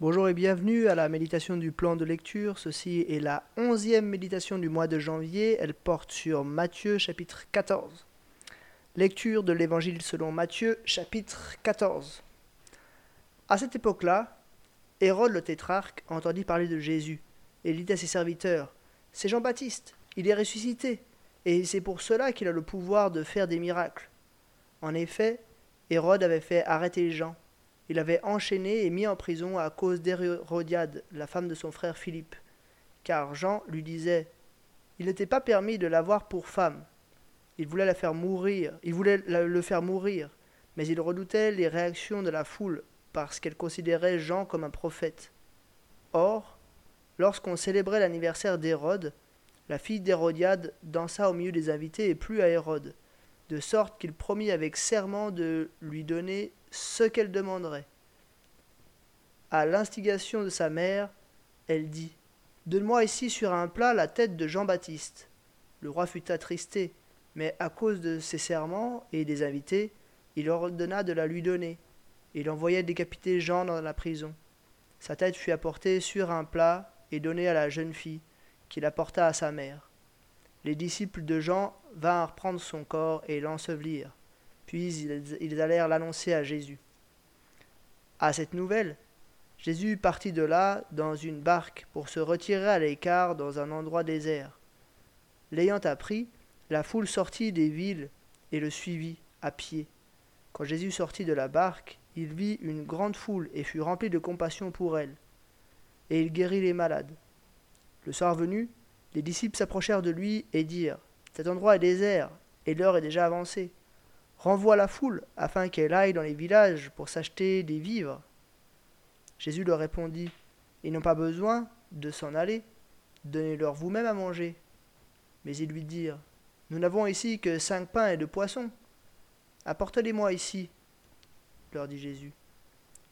Bonjour et bienvenue à la méditation du plan de lecture. Ceci est la onzième méditation du mois de janvier. Elle porte sur Matthieu chapitre 14. Lecture de l'évangile selon Matthieu chapitre 14. À cette époque-là, Hérode le tétrarque entendit parler de Jésus et dit à ses serviteurs C'est Jean-Baptiste, il est ressuscité, et c'est pour cela qu'il a le pouvoir de faire des miracles. En effet, Hérode avait fait arrêter Jean il avait enchaîné et mis en prison à cause d'Hérodiade, la femme de son frère Philippe. Car Jean lui disait Il n'était pas permis de l'avoir pour femme. Il voulait la faire mourir, il voulait le faire mourir, mais il redoutait les réactions de la foule parce qu'elle considérait Jean comme un prophète. Or, lorsqu'on célébrait l'anniversaire d'Hérode, la fille d'Hérodiade dansa au milieu des invités et plut à Hérode, de sorte qu'il promit avec serment de lui donner ce qu'elle demanderait. À l'instigation de sa mère, elle dit Donne-moi ici sur un plat la tête de Jean-Baptiste. Le roi fut attristé, mais à cause de ses serments et des invités, il ordonna de la lui donner. Il envoya décapiter Jean dans la prison. Sa tête fut apportée sur un plat et donnée à la jeune fille, qui l'apporta à sa mère. Les disciples de Jean vinrent prendre son corps et l'ensevelirent. Puis ils allèrent l'annoncer à Jésus. À cette nouvelle, Jésus partit de là dans une barque pour se retirer à l'écart dans un endroit désert. L'ayant appris, la foule sortit des villes et le suivit à pied. Quand Jésus sortit de la barque, il vit une grande foule et fut rempli de compassion pour elle. Et il guérit les malades. Le soir venu, les disciples s'approchèrent de lui et dirent Cet endroit est désert, et l'heure est déjà avancée. Renvoie la foule, afin qu'elle aille dans les villages pour s'acheter des vivres. Jésus leur répondit, Ils n'ont pas besoin de s'en aller, donnez-leur vous-même à manger. Mais ils lui dirent, Nous n'avons ici que cinq pains et deux poissons. Apportez-les-moi ici, leur dit Jésus.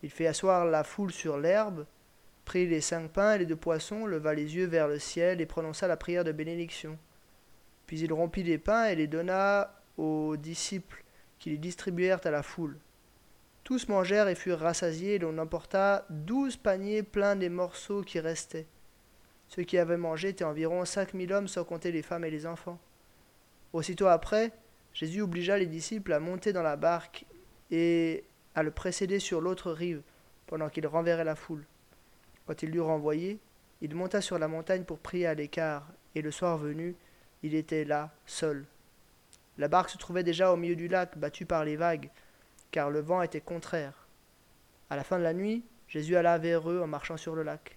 Il fit asseoir la foule sur l'herbe, prit les cinq pains et les deux poissons, leva les yeux vers le ciel et prononça la prière de bénédiction. Puis il rompit les pains et les donna aux disciples qui les distribuèrent à la foule. Tous mangèrent et furent rassasiés, et l'on emporta douze paniers pleins des morceaux qui restaient. Ceux qui avaient mangé étaient environ cinq mille hommes, sans compter les femmes et les enfants. Aussitôt après, Jésus obligea les disciples à monter dans la barque et à le précéder sur l'autre rive, pendant qu'il renverrait la foule. Quand il l'eut renvoyé, il monta sur la montagne pour prier à l'écart, et le soir venu, il était là, seul. La barque se trouvait déjà au milieu du lac, battue par les vagues, car le vent était contraire. À la fin de la nuit, Jésus alla vers eux en marchant sur le lac.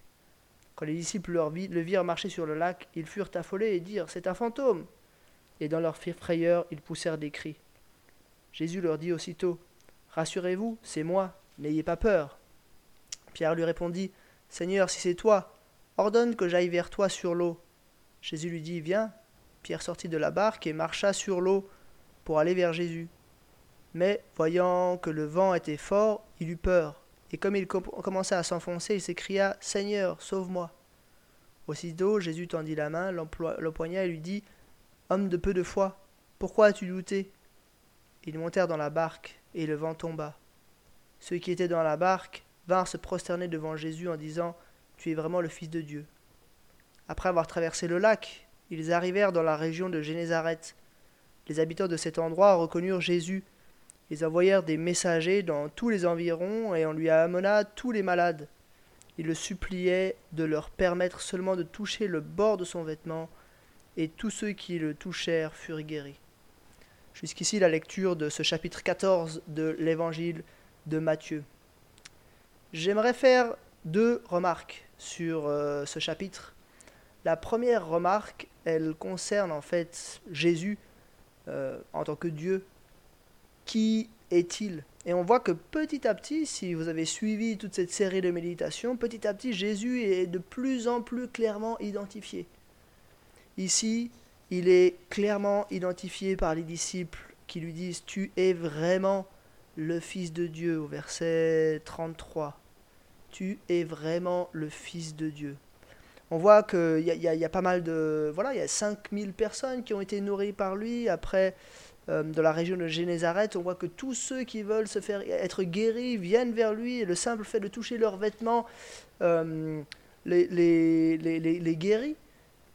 Quand les disciples le virent marcher sur le lac, ils furent affolés et dirent C'est un fantôme Et dans leur frayeur, ils poussèrent des cris. Jésus leur dit aussitôt Rassurez-vous, c'est moi, n'ayez pas peur. Pierre lui répondit Seigneur, si c'est toi, ordonne que j'aille vers toi sur l'eau. Jésus lui dit Viens. Pierre sortit de la barque et marcha sur l'eau pour aller vers Jésus. Mais, voyant que le vent était fort, il eut peur, et comme il commença à s'enfoncer, il s'écria Seigneur, sauve-moi. Aussitôt Jésus tendit la main, l'empoigna et lui dit Homme de peu de foi, pourquoi as-tu douté? Ils montèrent dans la barque, et le vent tomba. Ceux qui étaient dans la barque vinrent se prosterner devant Jésus en disant Tu es vraiment le Fils de Dieu. Après avoir traversé le lac, ils arrivèrent dans la région de Génézareth. Les habitants de cet endroit reconnurent Jésus. Ils envoyèrent des messagers dans tous les environs et on lui amena tous les malades. Ils le suppliaient de leur permettre seulement de toucher le bord de son vêtement, et tous ceux qui le touchèrent furent guéris. Jusqu'ici la lecture de ce chapitre 14 de l'évangile de Matthieu. J'aimerais faire deux remarques sur euh, ce chapitre. La première remarque, elle concerne en fait Jésus euh, en tant que Dieu. Qui est-il? Et on voit que petit à petit, si vous avez suivi toute cette série de méditations, petit à petit, Jésus est de plus en plus clairement identifié. Ici, il est clairement identifié par les disciples qui lui disent Tu es vraiment le Fils de Dieu, au verset 33. Tu es vraiment le Fils de Dieu on voit qu'il y, y, a pas mal de... Voilà, il y a 5000 personnes qui ont été nourries par lui. Après, euh, dans la région de Génézareth, on voit que tous ceux qui veulent se faire être guéris viennent vers lui, et le simple fait de toucher leurs vêtements euh, les, les, les, les, guérit.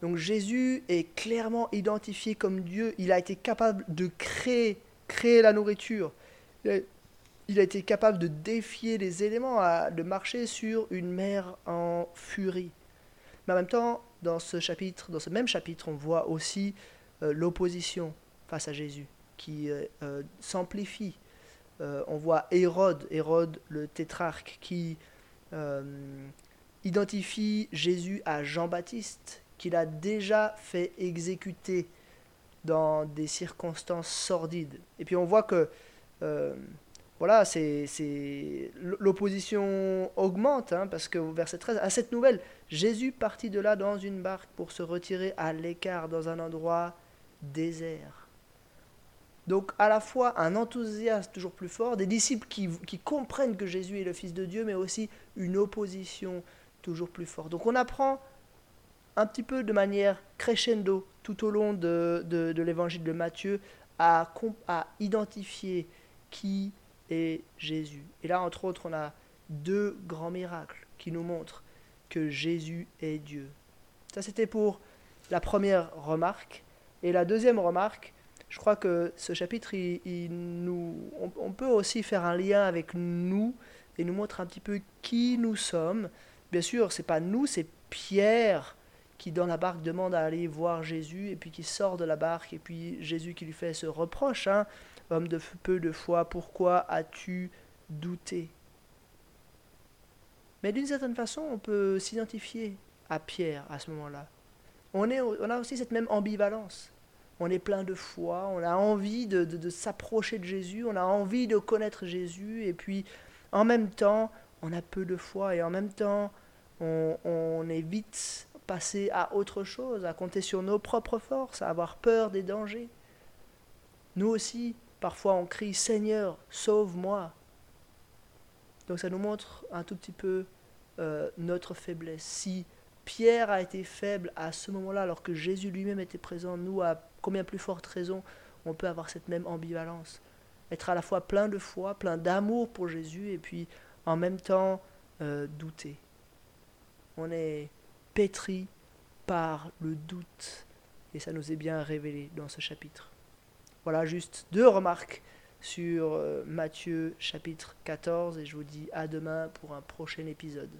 Donc Jésus est clairement identifié comme Dieu. Il a été capable de créer, créer la nourriture. Il a, été capable de défier les éléments, de marcher sur une mer en furie. Mais en même temps, dans ce chapitre, dans ce même chapitre, on voit aussi euh, l'opposition face à Jésus qui euh, euh, s'amplifie. on voit Hérode, Hérode le tétrarque, qui identifie Jésus à Jean-Baptiste, qu'il a déjà fait exécuter dans des circonstances sordides. Et puis on voit que voilà, c'est l'opposition augmente, hein, parce que verset 13, à cette nouvelle, Jésus partit de là dans une barque pour se retirer à l'écart dans un endroit désert. Donc à la fois un enthousiasme toujours plus fort, des disciples qui, comprennent que Jésus est le Fils de Dieu, mais aussi une opposition toujours plus forte. Donc on apprend un petit peu de manière crescendo tout au long de, de, de l'évangile de Matthieu à, à identifier qui est Jésus. Et là, entre autres, on a deux grands miracles qui nous montrent que Jésus est Dieu. Ça, c'était pour la première remarque. Et la deuxième remarque, je crois que ce chapitre, il, nous, on, peut aussi faire un lien avec nous et nous montre un petit peu qui nous sommes. Bien sûr, c'est pas nous, c'est Pierre qui dans la barque demande à aller voir Jésus et puis qui sort de la barque et puis Jésus qui lui fait ce reproche, hein, homme de peu de foi, pourquoi as-tu douté? Mais d'une certaine façon, on peut s'identifier à Pierre à ce moment-là. On, on a aussi cette même ambivalence. On est plein de foi, on a envie de, s'approcher de Jésus, on a envie de connaître Jésus, et puis en même temps, on a peu de foi, et en même temps, on est vite passé à autre chose, à compter sur nos propres forces, à avoir peur des dangers. Nous aussi, parfois, on crie Seigneur, sauve-moi. Donc ça nous montre un tout petit peu euh, notre faiblesse. Si Pierre a été faible à ce moment-là, alors que Jésus lui-même était présent, nous, à combien plus forte raison, on peut avoir cette même ambivalence? Être à la fois plein de foi, plein d'amour pour Jésus, et puis en même temps euh, douter. On est pétri par le doute, et ça nous est bien révélé dans ce chapitre. Voilà juste deux remarques sur euh, Matthieu chapitre 14 et je vous dis à demain pour un prochain épisode.